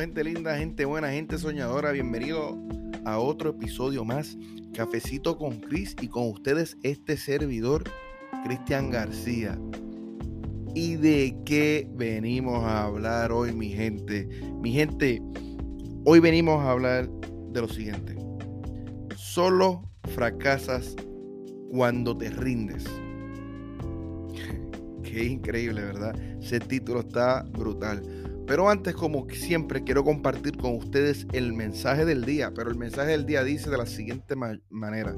gente linda, gente buena, gente soñadora. Bienvenido a otro episodio más. Cafecito con Chris y con ustedes este servidor, Cristian García. ¿Y de qué venimos a hablar hoy, mi gente? Mi gente, hoy venimos a hablar de lo siguiente. Solo fracasas cuando te rindes. Qué increíble, ¿verdad? Ese título está brutal. Pero antes, como siempre, quiero compartir con ustedes el mensaje del día. Pero el mensaje del día dice de la siguiente manera.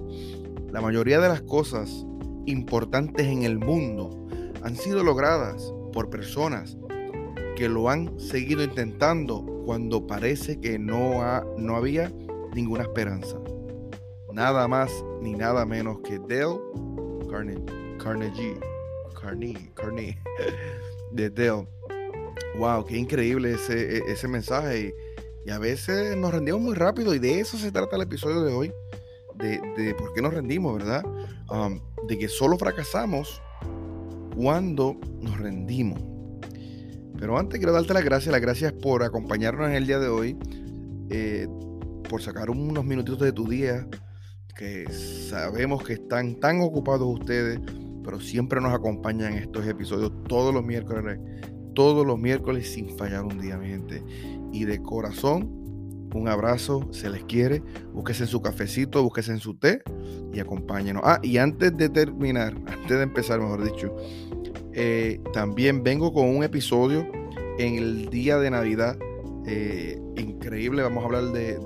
La mayoría de las cosas importantes en el mundo han sido logradas por personas que lo han seguido intentando cuando parece que no, no había ninguna esperanza. Nada más ni nada menos que Dale Carnegie. Carnegie, Carnegie, de Dale Wow, qué increíble ese, e, ese mensaje. Y, a veces nos rendimos muy rápido y de eso se trata el episodio de hoy. De, por qué nos rendimos, ¿verdad? De que solo fracasamos cuando nos rendimos. Pero antes quiero darte las gracias, las gracias por acompañarnos en el día de hoy, eh, por sacar unos minutitos de tu día, que sabemos que están tan ocupados ustedes, pero siempre nos acompañan estos episodios todos los miércoles todos los miércoles sin fallar un día, mi gente. Y de corazón, un abrazo, se les quiere. Búsquese su cafecito, búsquese en su té y acompáñenos. Ah, y antes de terminar, antes de empezar, mejor dicho, eh, también vengo con un episodio en el día de Navidad. Eh, increíble, vamos a hablar de,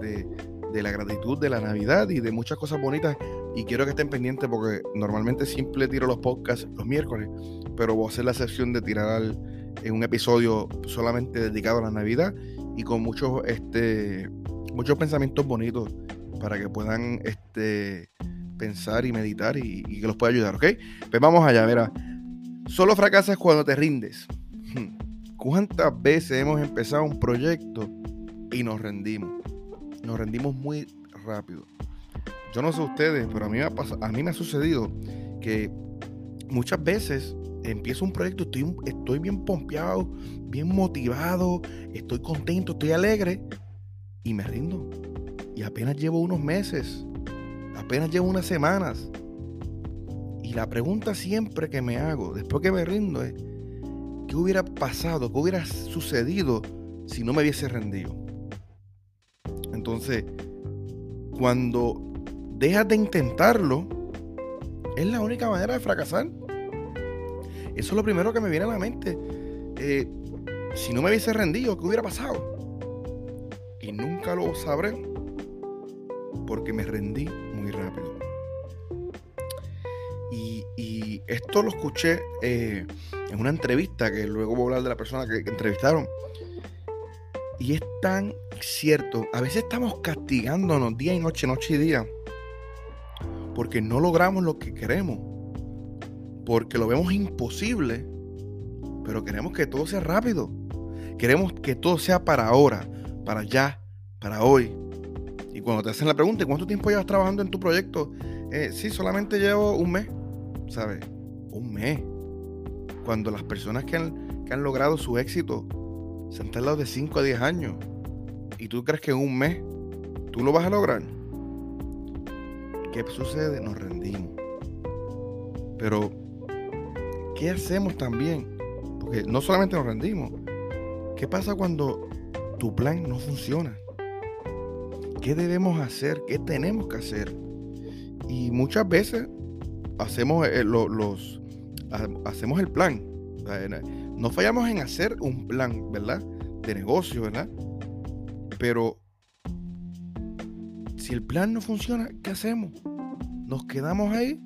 de, la gratitud de la Navidad y de muchas cosas bonitas. Y quiero que estén pendientes porque normalmente siempre tiro los podcasts los miércoles, pero voy a hacer la sesión de tirar al, en un episodio solamente dedicado a la Navidad y con muchos, este, muchos pensamientos bonitos para que puedan este, pensar y meditar y, que los pueda ayudar, ¿ok? Pues vamos allá, verá. Solo fracasas cuando te rindes. ¿Cuántas veces hemos empezado un proyecto y nos rendimos? Nos rendimos muy rápido. Yo no sé ustedes, pero a mí me a mí me ha sucedido que muchas veces empiezo un proyecto, estoy, estoy bien pompeado, bien motivado, estoy contento, estoy alegre y me rindo. Y apenas llevo unos meses, apenas llevo unas semanas. Y la pregunta siempre que me hago, después que me rindo, es, ¿qué hubiera pasado, qué hubiera sucedido si no me hubiese rendido? Entonces, cuando dejas de intentarlo, es la única manera de fracasar. Eso es lo primero que me viene a la mente. Eh, si no me hubiese rendido, ¿qué hubiera pasado? Y nunca lo sabré porque me rendí muy rápido. Y, esto lo escuché eh, en una entrevista que luego voy a hablar de la persona que, que entrevistaron. Y es tan cierto. A veces estamos castigándonos día y noche, noche y día. Porque no logramos lo que queremos porque lo vemos imposible, pero queremos que todo sea rápido. Queremos que todo sea para ahora, para ya, para hoy. Y cuando te hacen la pregunta, ¿cuánto tiempo llevas trabajando en tu proyecto? Eh, sí, solamente llevo un mes, ¿sabes? Un mes. Cuando las personas que han, que han logrado su éxito se han tardado de 5 a 10 años. ¿Y tú crees que en un mes tú lo vas a lograr? ¿Qué sucede? Nos rendimos. Pero ¿qué hacemos también? Porque no solamente nos rendimos. ¿Qué pasa cuando tu plan no funciona? ¿Qué debemos hacer? ¿Qué tenemos que hacer? Y muchas veces hacemos, eh, los, hacemos el plan. No fallamos en hacer un plan, ¿verdad? De negocio, ¿verdad? Pero si el plan no funciona, ¿qué hacemos? Nos quedamos ahí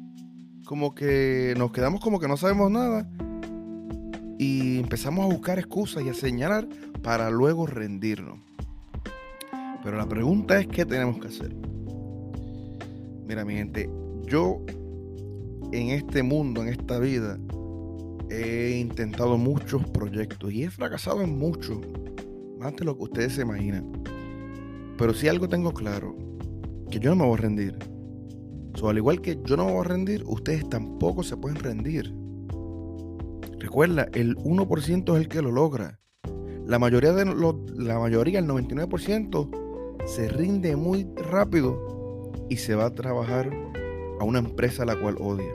como que nos quedamos como que no sabemos nada y empezamos a buscar excusas y a señalar para luego rendirnos. Pero la pregunta es qué tenemos que hacer. Mira mi gente, yo en este mundo, en esta vida, he intentado muchos proyectos y he fracasado en muchos, más de lo que ustedes se imaginan. Pero si algo tengo claro, que yo no me voy a rendir al igual que yo no me voy a rendir, ustedes tampoco se pueden rendir. Recuerda, el 1% es el que lo logra. La mayoría, de la mayoría, el 99%, se rinde muy rápido y se va a trabajar a una empresa a la cual odia.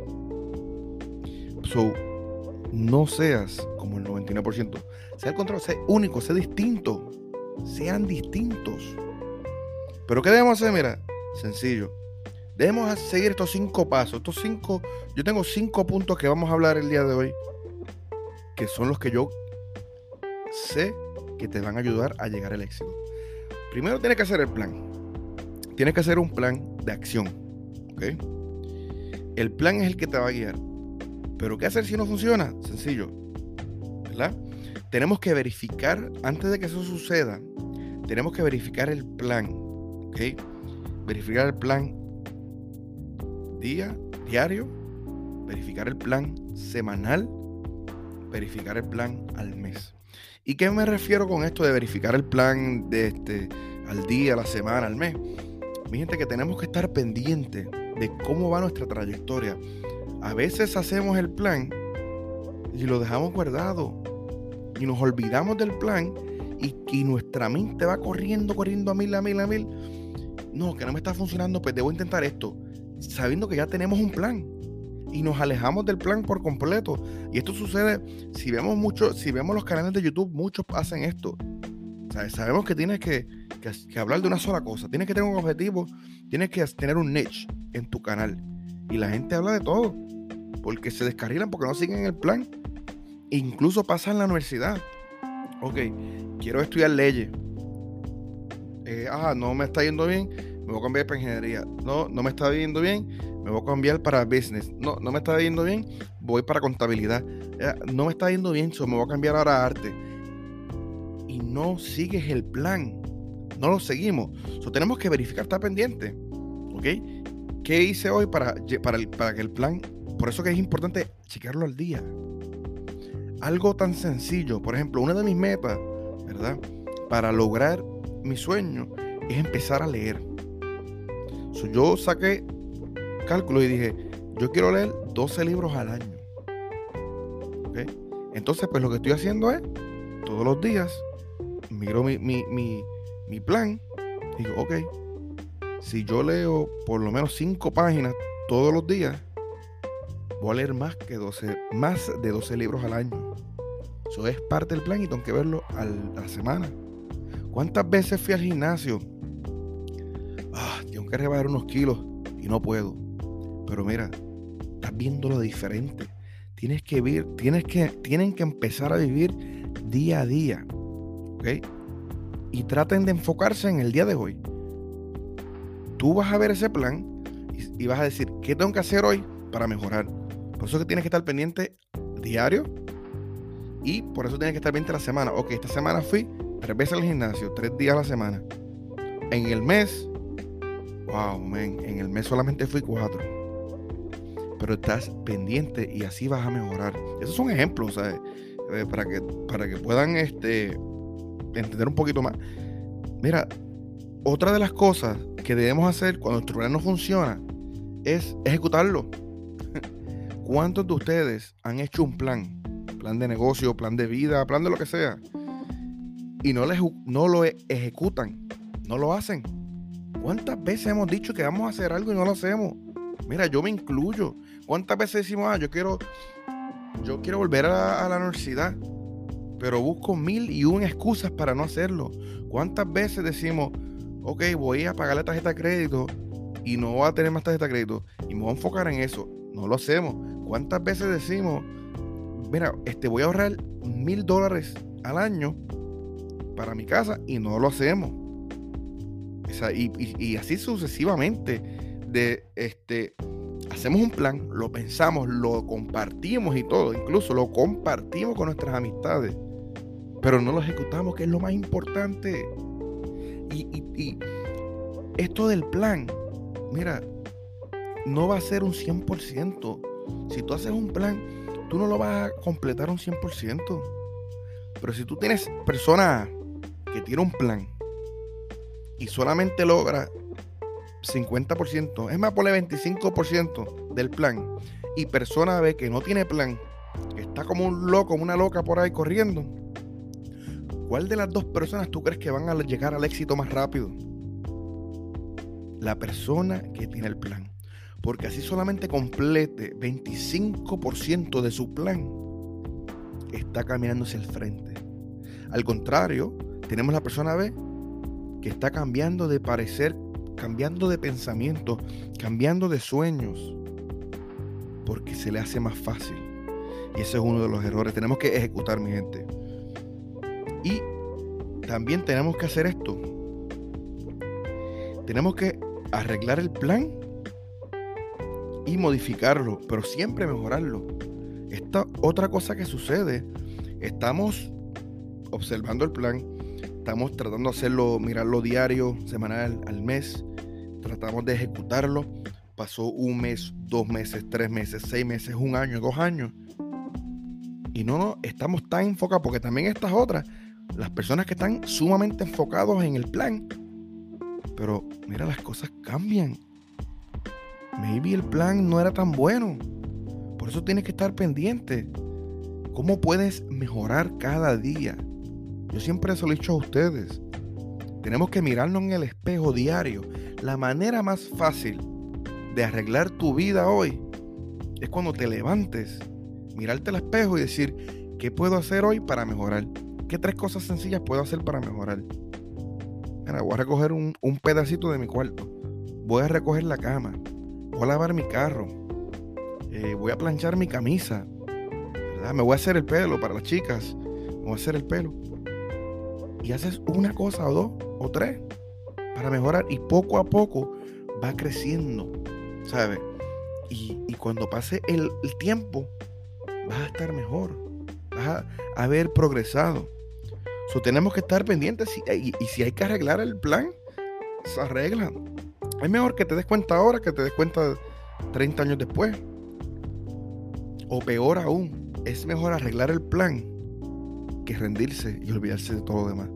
So, no seas como el 99%. Sea el contrario, sea único, sea distinto. Sean distintos. Pero ¿qué debemos hacer? Mira, sencillo. Debemos seguir estos cinco pasos. Estos cinco, yo tengo cinco puntos que vamos a hablar el día de hoy, que son los que yo sé que te van a ayudar a llegar al éxito. Primero tienes que hacer el plan. Tienes que hacer un plan de acción. ¿Ok? El plan es el que te va a guiar. Pero ¿qué hacer si no funciona? Sencillo. ¿Verdad? Tenemos que verificar, antes de que eso suceda, tenemos que verificar el plan. ¿Ok? Verificar el plan día, diario, verificar el plan semanal, verificar el plan al mes. ¿Y qué me refiero con esto de verificar el plan de este, al día, a la semana, al mes? Mi gente, que tenemos que estar pendientes de cómo va nuestra trayectoria. A veces hacemos el plan y lo dejamos guardado y nos olvidamos del plan y, y nuestra mente va corriendo, corriendo a mil, a mil, a mil. No, que no me está funcionando, pues debo intentar esto sabiendo que ya tenemos un plan y nos alejamos del plan por completo. Y esto sucede, si vemos mucho, si vemos los canales de YouTube, muchos hacen esto. sabemos que tienes que, hablar de una sola cosa, tienes que tener un objetivo, tienes que tener un niche en tu canal. Y la gente habla de todo, porque se descarrilan porque no siguen el plan. incluso pasa en la universidad. Ok, quiero estudiar leyes. Ah, no me está yendo bien me voy a cambiar para ingeniería. No, no me está viendo bien, me voy a cambiar para business. No, no me está viendo bien, voy para contabilidad. No me está yendo bien, so me voy a cambiar ahora a arte. Y no sigues el plan. No lo seguimos. Tenemos que verificar, estar pendiente. ¿Ok? ¿Qué hice hoy para, para, para que el plan... Por eso que es importante checarlo al día. Algo tan sencillo. Por ejemplo, una de mis metas, ¿verdad? Para lograr mi sueño es empezar a leer yo saqué cálculo y dije, yo quiero leer 12 libros al año. Entonces, pues lo que estoy haciendo es, todos los días, miro mi, mi, plan, digo, ok, si yo leo por lo menos 5 páginas todos los días, voy a leer más que 12, más de 12 libros al año. Eso es parte del plan y tengo que verlo a la semana. ¿Cuántas veces fui al gimnasio? Que rebajar unos kilos y no puedo. Pero mira, estás viendo lo diferente. Tienes que vivir, tienes que, tienen que empezar a vivir día a día. ¿Ok? Y traten de enfocarse en el día de hoy. Tú vas a ver ese plan y, vas a decir, ¿qué tengo que hacer hoy para mejorar? Por eso que tienes que estar pendiente diario y por eso tienes que estar pendiente la semana. Ok, esta semana fui tres veces al gimnasio, tres días a la semana. En el mes wow, en el mes solamente fui cuatro. Pero estás pendiente y así vas a mejorar. Esos son ejemplos, ¿sabes? Eh, para, que, puedan este, entender un poquito más. Mira, otra de las cosas que debemos hacer cuando nuestro plan no funciona es ejecutarlo. ¿Cuántos de ustedes han hecho un plan? Plan de negocio, plan de vida, plan de lo que sea. Y no lo ejecutan, no lo hacen. ¿Cuántas veces hemos dicho que vamos a hacer algo y no lo hacemos? Mira, yo me incluyo. ¿Cuántas veces decimos, ah, yo quiero, yo quiero volver a, la universidad, pero busco mil y una excusas para no hacerlo? ¿Cuántas veces decimos, ok, voy a pagar la tarjeta de crédito y no voy a tener más tarjeta de crédito y me voy a enfocar en eso? No lo hacemos. ¿Cuántas veces decimos, mira, este, voy a ahorrar mil dólares al año para mi casa y no lo hacemos? Y, así sucesivamente. De este, hacemos un plan, lo pensamos, lo compartimos y todo, incluso lo compartimos con nuestras amistades, pero no lo ejecutamos, que es lo más importante. Y, y esto del plan, mira, no va a ser un 100%. Si tú haces un plan, tú no lo vas a completar un 100%. Pero si tú tienes personas que tienen un plan y solamente logra 50%, es más, ponle 25% del plan, y persona ve que no tiene plan, está como un loco, una loca por ahí corriendo, ¿Cuál de las dos personas tú crees que van a llegar al éxito más rápido? La persona que tiene el plan. Porque así solamente complete 25% de su plan, está caminando hacia el frente. Al contrario, tenemos la persona B que está cambiando de parecer, cambiando de pensamiento, cambiando de sueños, porque se le hace más fácil. Y ese es uno de los errores. Tenemos que ejecutar, mi gente. Y también tenemos que hacer esto. Tenemos que arreglar el plan y modificarlo, pero siempre mejorarlo. Esta otra cosa que sucede, estamos observando el plan, estamos tratando de hacerlo, mirarlo diario, semanal, al mes, tratamos de ejecutarlo. Pasó un mes, dos meses, tres meses, seis meses, un año, dos años. Y no, estamos tan enfocados, porque también estas otras, las personas que están sumamente enfocados en el plan. Pero mira, las cosas cambian. Maybe el plan no era tan bueno. Por eso tienes que estar pendiente. ¿Cómo puedes mejorar cada día? Yo siempre se lo he dicho a ustedes. Tenemos que mirarnos en el espejo diario. La manera más fácil de arreglar tu vida hoy es cuando te levantes, mirarte al espejo y decir, ¿qué puedo hacer hoy para mejorar? ¿Qué tres cosas sencillas puedo hacer para mejorar? voy a recoger un, pedacito de mi cuarto. Voy a recoger la cama. Voy a lavar mi carro. Eh, voy a planchar mi camisa. Me voy a hacer el pelo para las chicas. Me voy a hacer el pelo. Y haces una cosa o dos o tres para mejorar. Y poco a poco va creciendo. ¿Sabes? Y, cuando pase el, tiempo, vas a estar mejor. Vas a haber progresado tenemos que estar pendientes y, si hay que arreglar el plan, se arregla. Es mejor que te des cuenta ahora que te des cuenta 30 años después. O peor aún, es mejor arreglar el plan que rendirse y olvidarse de todo lo demás.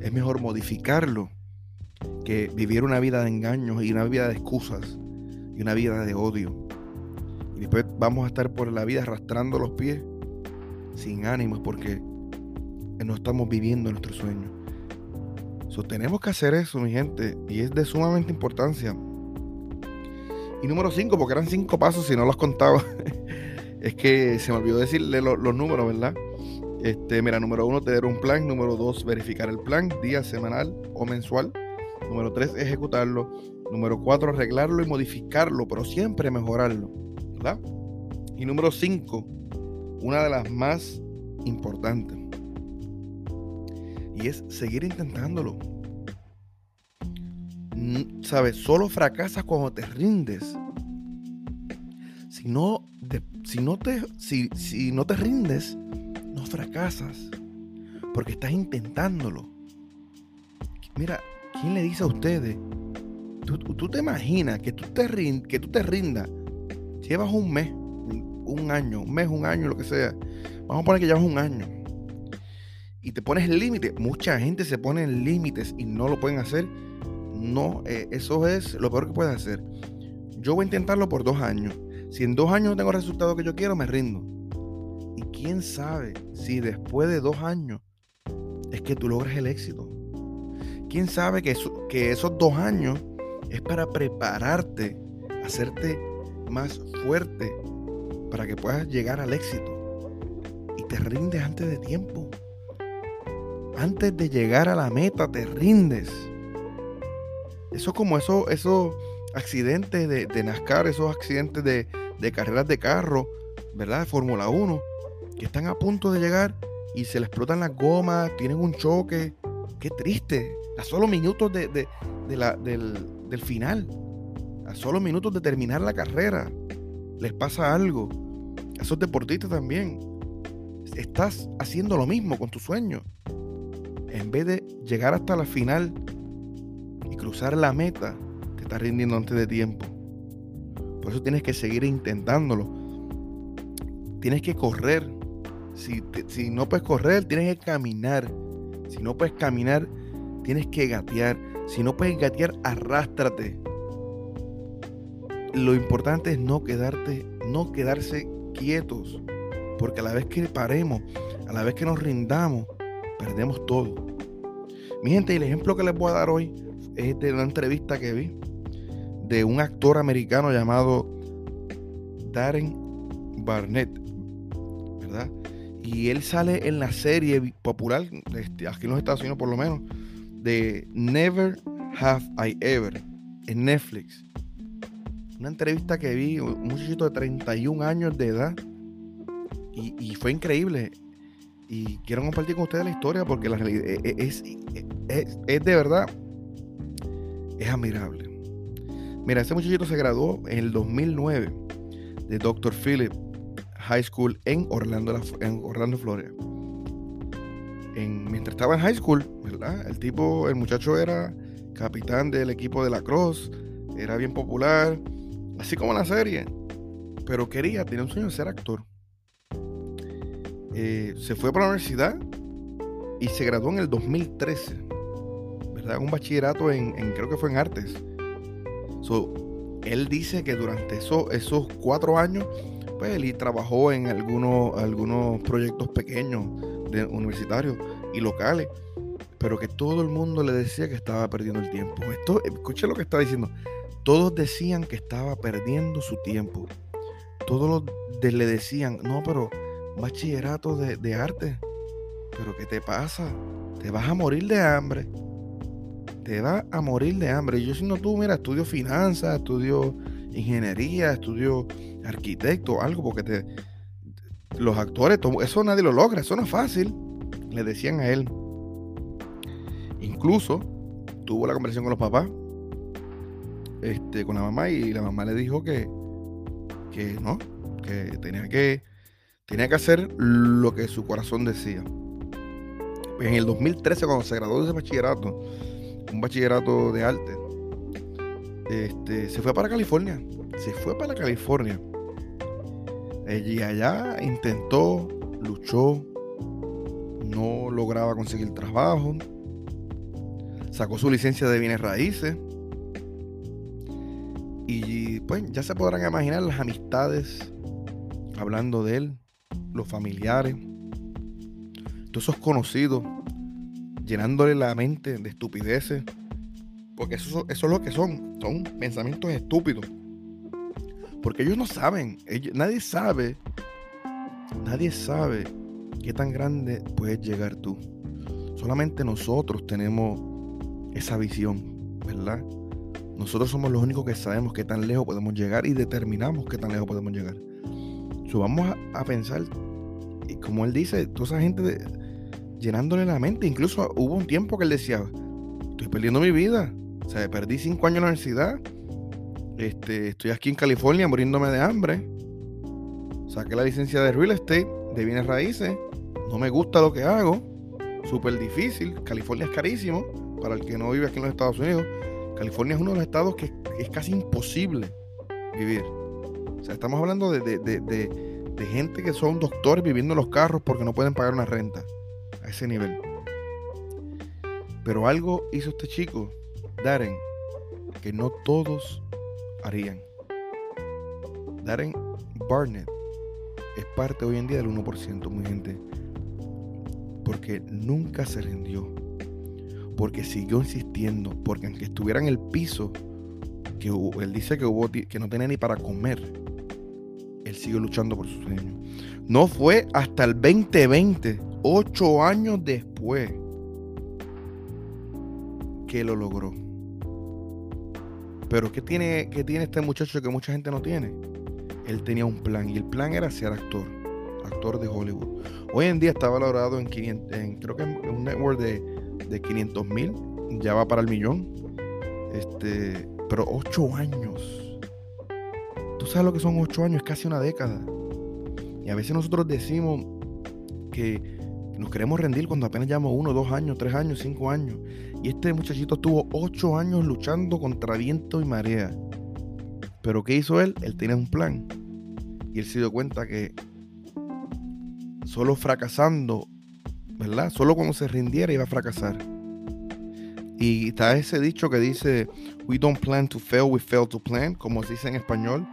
Es mejor modificarlo que vivir una vida de engaños y una vida de excusas y una vida de odio. Y después vamos a estar por la vida arrastrando los pies sin ánimos porque no estamos viviendo nuestro sueño. So, tenemos que hacer eso, mi gente, y es de sumamente importancia. Y número 5, porque eran 5 pasos y no los contaba. es que se me olvidó decirle los números, ¿verdad? Este, mira, número 1, tener un plan. Número 2, verificar el plan, día, semanal o mensual. Número 3, ejecutarlo. Número 4, arreglarlo y modificarlo, pero siempre mejorarlo, ¿verdad? Y número 5, una de las más importantes y es seguir intentándolo. ¿Sabes? Solo fracasas cuando te rindes. Si no, si no, te, si, si no te rindes, fracasas. Porque estás intentándolo. Mira, ¿quién le dice a ustedes? Tú, te imaginas que tú te, que tú te rindas. Llevas un mes, un año, un mes, un año, lo que sea. Vamos a poner que llevas un año y te pones límite. Mucha gente se pone en límites y no lo pueden hacer. No, eh, eso es lo peor que puedes hacer. Yo voy a intentarlo por dos años. Si en dos años no tengo el resultado que yo quiero, me rindo. Quién sabe si después de dos años es que tú logres el éxito. Quién sabe que, esos dos años es para prepararte, hacerte más fuerte para que puedas llegar al éxito. Y te rindes antes de tiempo antes de llegar a la meta te rindes. Eso como eso, esos accidentes de, de, NASCAR, esos accidentes de, de carreras de carro, ¿verdad? De Fórmula 1, que están a punto de llegar y se les explotan las gomas, tienen un choque. Qué triste. A solo minutos de, de, la, del, del final. A solo minutos de terminar la carrera. Les pasa algo. A esos deportistas también. Estás haciendo lo mismo con tu sueño en vez de llegar hasta la final y cruzar la meta, te estás rindiendo antes de tiempo. Por eso tienes que seguir intentándolo. Tienes que correr. Si, no puedes correr, tienes que caminar. Si no puedes caminar, tienes que gatear. Si no puedes gatear, arrástrate. Lo importante es no quedarte, no quedarse quietos. Porque a la vez que paremos, a la vez que nos rindamos, perdemos todo. Mi gente, el ejemplo que les voy a dar hoy es de una entrevista que vi de un actor americano llamado Darren Barnett. Y él sale en la serie popular, este, aquí en los Estados Unidos por lo menos, de Never Have I Ever, en Netflix. Una entrevista que vi, un muchachito de 31 años de edad, y, fue increíble. Y quiero compartir con ustedes la historia porque la realidad e, e, es, es, es de verdad, es admirable. Mira, ese muchachito se graduó en el 2009 de Dr. Philip High School en Orlando, en Orlando Florida. mientras estaba en high school, ¿verdad? El tipo, el muchacho era capitán del equipo de la Cross, era bien popular, así como la serie, pero quería, tenía un sueño de ser actor. Eh, se fue para la universidad y se graduó en el 2013, ¿verdad? Un bachillerato en, creo que fue en artes. él dice que durante esos cuatro años él trabajó en algunos, algunos proyectos pequeños universitarios y locales, pero que todo el mundo le decía que estaba perdiendo el tiempo. Esto, escuche lo que está diciendo. Todos decían que estaba perdiendo su tiempo. Todos le decían, no, pero bachillerato de, de arte. Pero ¿qué te pasa? Te vas a morir de hambre. Te vas a morir de hambre. Yo siendo tú, mira, estudio finanzas, estudio ingeniería, estudio arquitecto, algo, porque te, los actores, eso nadie lo logra, eso no es fácil, le decían a él. Incluso tuvo la conversación con los papás, este, con la mamá, y la mamá le dijo que, que no, que tenía que, tenía que hacer lo que su corazón decía. En el 2013, cuando se graduó de ese bachillerato, un bachillerato de arte, este, se fue para California. Se fue para California. Y allá intentó, luchó, no lograba conseguir trabajo, sacó su licencia de bienes raíces. Y pues ya se podrán imaginar las amistades hablando de él, los familiares, todos esos conocidos, llenándole la mente de estupideces, porque eso, eso es lo que son, son pensamientos estúpidos. Porque ellos no saben, nadie sabe, nadie sabe qué tan grande puedes llegar tú. Solamente nosotros tenemos esa visión, ¿verdad? Nosotros somos los únicos que sabemos qué tan lejos podemos llegar y determinamos qué tan lejos podemos llegar. So, vamos a, pensar, y como él dice, toda esa gente llenándole la mente. Incluso hubo un tiempo que él decía, estoy perdiendo mi vida. O sea, perdí cinco años en la universidad este, estoy aquí en California muriéndome de hambre. Saqué la licencia de real estate, de bienes raíces. No me gusta lo que hago. Súper difícil. California es carísimo. Para el que no vive aquí en los Estados Unidos. California es uno de los estados que es casi imposible vivir. O sea, estamos hablando de, de gente que son doctores viviendo en los carros porque no pueden pagar una renta. A ese nivel. Pero algo hizo este chico, Darren, que no todos harían. Darren Barnett es parte hoy en día del 1%, muy gente. Porque nunca se rindió. Porque siguió insistiendo. Porque aunque estuviera en el piso, que él dice que, hubo, que no tenía ni para comer, él siguió luchando por su sueño. No fue hasta el 2020, ocho años después, que lo logró. Pero ¿qué tiene, qué tiene este muchacho que mucha gente no tiene? Él tenía un plan y el plan era ser actor, actor de Hollywood. Hoy en día está valorado en, 500, en creo que en un network de, de 500 mil, ya va para el millón. Este, pero ocho años. ¿Tú sabes lo que son ocho años? Es casi una década. Y a veces nosotros decimos que nos queremos rendir cuando apenas llevamos uno, dos años, tres años, cinco años. Y este muchachito estuvo ocho años luchando contra viento y marea. Pero ¿qué hizo él? Él tenía un plan. Y él se dio cuenta que solo fracasando, ¿verdad? Solo cuando se rindiera iba a fracasar. Y está ese dicho que dice, we don't plan to fail, we fail to plan, como se dice en español.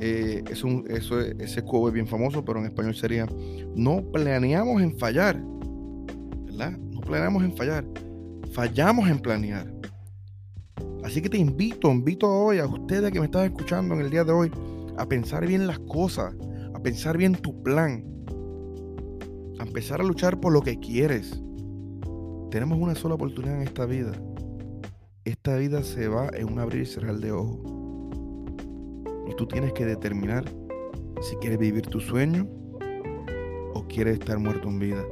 Eh, es un, eso, ese cubo es bien famoso, pero en español sería, no planeamos en fallar, ¿verdad? planeamos en fallar. Fallamos en planear. Así que te invito, invito hoy a ustedes que me están escuchando en el día de hoy a pensar bien las cosas, a pensar bien tu plan, a empezar a luchar por lo que quieres. Tenemos una sola oportunidad en esta vida. Esta vida se va en un abrir y cerrar de ojos. Tú tienes que determinar si quieres vivir tu sueño o quieres estar muerto en vida.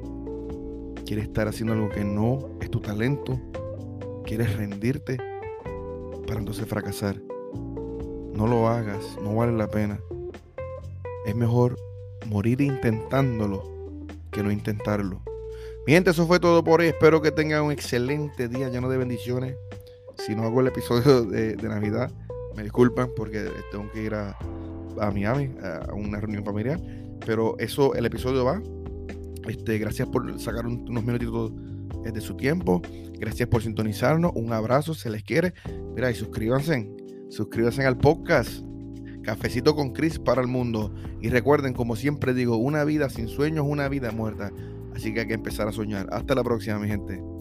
Quieres estar haciendo algo que no es tu talento. Quieres rendirte para entonces fracasar. No lo hagas, no vale la pena. Es mejor morir intentándolo que no intentarlo. Mi gente, eso fue todo por hoy. Espero que tengan un excelente día lleno de bendiciones. Si no hago el episodio de, Navidad, me disculpan porque tengo que ir a, Miami a una reunión familiar. Pero eso, el episodio va. Este, gracias por sacar unos minutitos de su tiempo. Gracias por sintonizarnos. Un abrazo, se les quiere. Mira, y suscríbanse. Suscríbanse al podcast. Cafecito con Chris para el mundo. Y recuerden, como siempre digo, una vida sin sueños es una vida muerta. Así que hay que empezar a soñar. Hasta la próxima, mi gente.